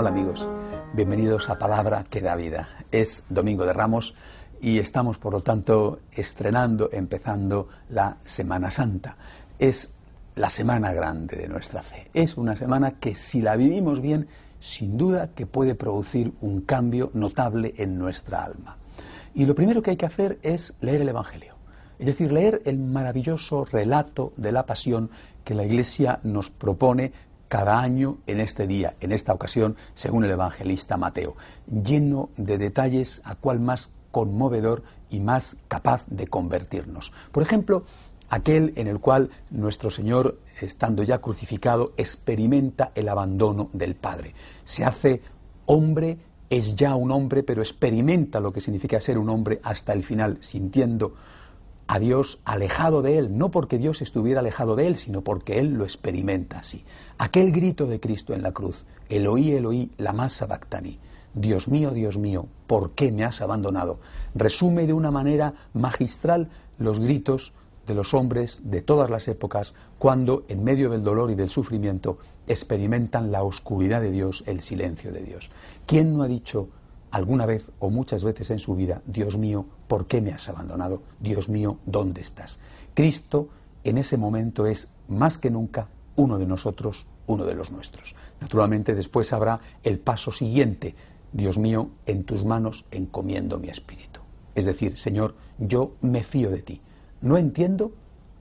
Hola amigos, bienvenidos a Palabra que da vida. Es Domingo de Ramos y estamos por lo tanto estrenando, empezando la Semana Santa. Es la semana grande de nuestra fe. Es una semana que si la vivimos bien, sin duda que puede producir un cambio notable en nuestra alma. Y lo primero que hay que hacer es leer el Evangelio. Es decir, leer el maravilloso relato de la pasión que la Iglesia nos propone cada año en este día, en esta ocasión, según el evangelista Mateo, lleno de detalles a cual más conmovedor y más capaz de convertirnos. Por ejemplo, aquel en el cual nuestro Señor, estando ya crucificado, experimenta el abandono del Padre. Se hace hombre, es ya un hombre, pero experimenta lo que significa ser un hombre hasta el final, sintiendo a Dios alejado de él, no porque Dios estuviera alejado de él, sino porque él lo experimenta así. Aquel grito de Cristo en la cruz, Eloí, Eloí, la masa bactani, Dios mío, Dios mío, ¿por qué me has abandonado? Resume de una manera magistral los gritos de los hombres de todas las épocas cuando, en medio del dolor y del sufrimiento, experimentan la oscuridad de Dios, el silencio de Dios. ¿Quién no ha dicho alguna vez o muchas veces en su vida, Dios mío, ¿por qué me has abandonado? Dios mío, ¿dónde estás? Cristo en ese momento es más que nunca uno de nosotros, uno de los nuestros. Naturalmente después habrá el paso siguiente, Dios mío, en tus manos encomiendo mi espíritu. Es decir, Señor, yo me fío de ti. No entiendo,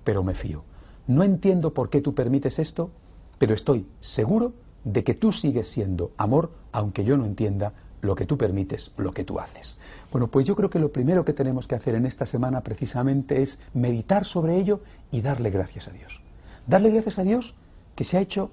pero me fío. No entiendo por qué tú permites esto, pero estoy seguro de que tú sigues siendo amor, aunque yo no entienda lo que tú permites, lo que tú haces. Bueno, pues yo creo que lo primero que tenemos que hacer en esta semana precisamente es meditar sobre ello y darle gracias a Dios. Darle gracias a Dios que se ha hecho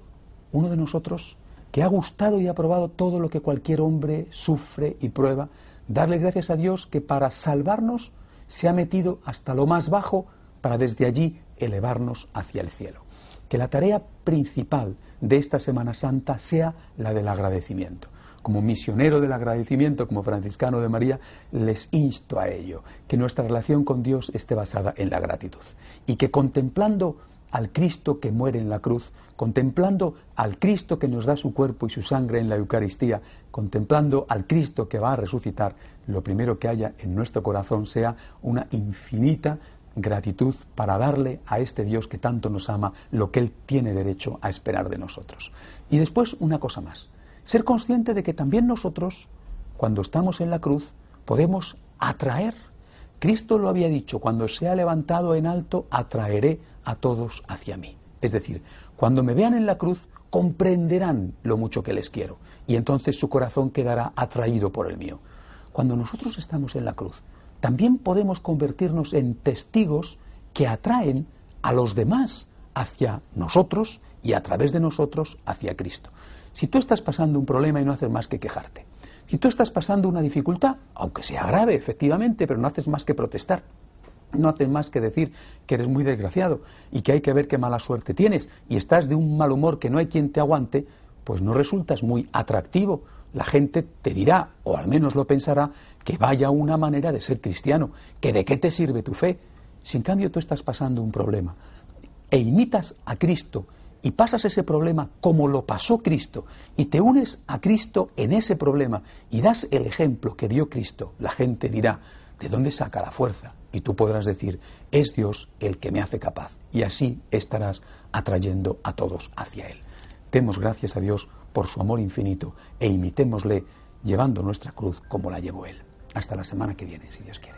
uno de nosotros, que ha gustado y ha probado todo lo que cualquier hombre sufre y prueba. Darle gracias a Dios que para salvarnos se ha metido hasta lo más bajo para desde allí elevarnos hacia el cielo. Que la tarea principal de esta Semana Santa sea la del agradecimiento como misionero del agradecimiento, como franciscano de María, les insto a ello, que nuestra relación con Dios esté basada en la gratitud y que contemplando al Cristo que muere en la cruz, contemplando al Cristo que nos da su cuerpo y su sangre en la Eucaristía, contemplando al Cristo que va a resucitar, lo primero que haya en nuestro corazón sea una infinita gratitud para darle a este Dios que tanto nos ama lo que Él tiene derecho a esperar de nosotros. Y después una cosa más, ser consciente de que también nosotros, cuando estamos en la cruz, podemos atraer. Cristo lo había dicho, cuando sea levantado en alto, atraeré a todos hacia mí. Es decir, cuando me vean en la cruz, comprenderán lo mucho que les quiero, y entonces su corazón quedará atraído por el mío. Cuando nosotros estamos en la cruz, también podemos convertirnos en testigos que atraen a los demás hacia nosotros y a través de nosotros hacia Cristo. Si tú estás pasando un problema y no haces más que quejarte, si tú estás pasando una dificultad, aunque sea grave, efectivamente, pero no haces más que protestar, no haces más que decir que eres muy desgraciado y que hay que ver qué mala suerte tienes y estás de un mal humor que no hay quien te aguante, pues no resultas muy atractivo. La gente te dirá, o al menos lo pensará, que vaya una manera de ser cristiano, que de qué te sirve tu fe. Si en cambio tú estás pasando un problema e imitas a Cristo y pasas ese problema como lo pasó Cristo y te unes a Cristo en ese problema y das el ejemplo que dio Cristo, la gente dirá, ¿de dónde saca la fuerza? Y tú podrás decir, es Dios el que me hace capaz. Y así estarás atrayendo a todos hacia Él. Demos gracias a Dios por su amor infinito e imitémosle llevando nuestra cruz como la llevó Él. Hasta la semana que viene, si Dios quiere.